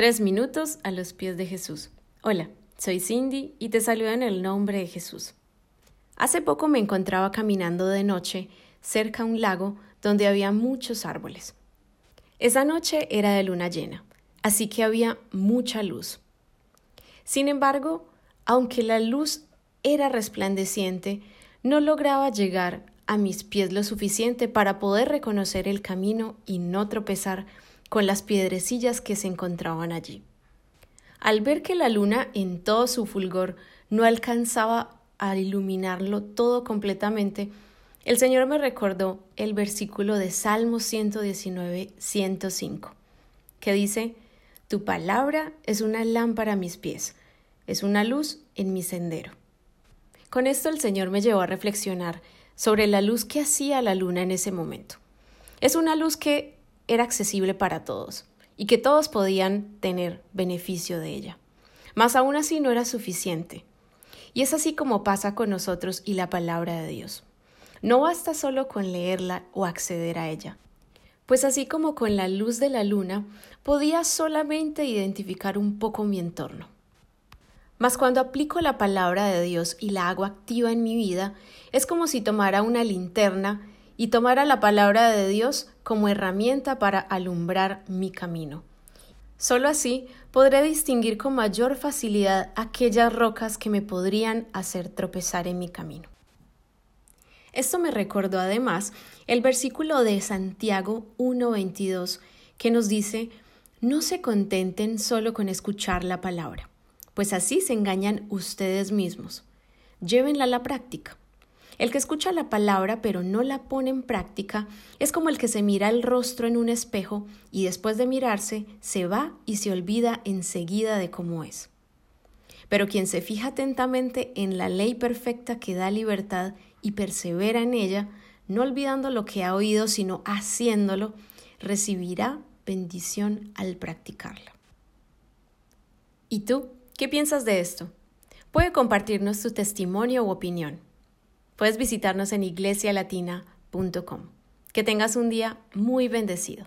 Tres minutos a los pies de Jesús. Hola, soy Cindy y te saludo en el nombre de Jesús. Hace poco me encontraba caminando de noche cerca a un lago donde había muchos árboles. Esa noche era de luna llena, así que había mucha luz. Sin embargo, aunque la luz era resplandeciente, no lograba llegar a mis pies lo suficiente para poder reconocer el camino y no tropezar con las piedrecillas que se encontraban allí. Al ver que la luna en todo su fulgor no alcanzaba a iluminarlo todo completamente, el Señor me recordó el versículo de Salmo 119, 105, que dice, Tu palabra es una lámpara a mis pies, es una luz en mi sendero. Con esto el Señor me llevó a reflexionar sobre la luz que hacía la luna en ese momento. Es una luz que era accesible para todos y que todos podían tener beneficio de ella. Mas aún así no era suficiente. Y es así como pasa con nosotros y la palabra de Dios. No basta solo con leerla o acceder a ella, pues así como con la luz de la luna, podía solamente identificar un poco mi entorno. Mas cuando aplico la palabra de Dios y la hago activa en mi vida, es como si tomara una linterna y tomara la palabra de Dios como herramienta para alumbrar mi camino. Solo así podré distinguir con mayor facilidad aquellas rocas que me podrían hacer tropezar en mi camino. Esto me recordó además el versículo de Santiago 1.22 que nos dice, no se contenten solo con escuchar la palabra, pues así se engañan ustedes mismos. Llévenla a la práctica. El que escucha la palabra pero no la pone en práctica es como el que se mira el rostro en un espejo y después de mirarse se va y se olvida enseguida de cómo es. Pero quien se fija atentamente en la ley perfecta que da libertad y persevera en ella, no olvidando lo que ha oído, sino haciéndolo, recibirá bendición al practicarla. ¿Y tú? ¿Qué piensas de esto? Puede compartirnos tu testimonio u opinión. Puedes visitarnos en iglesialatina.com. Que tengas un día muy bendecido.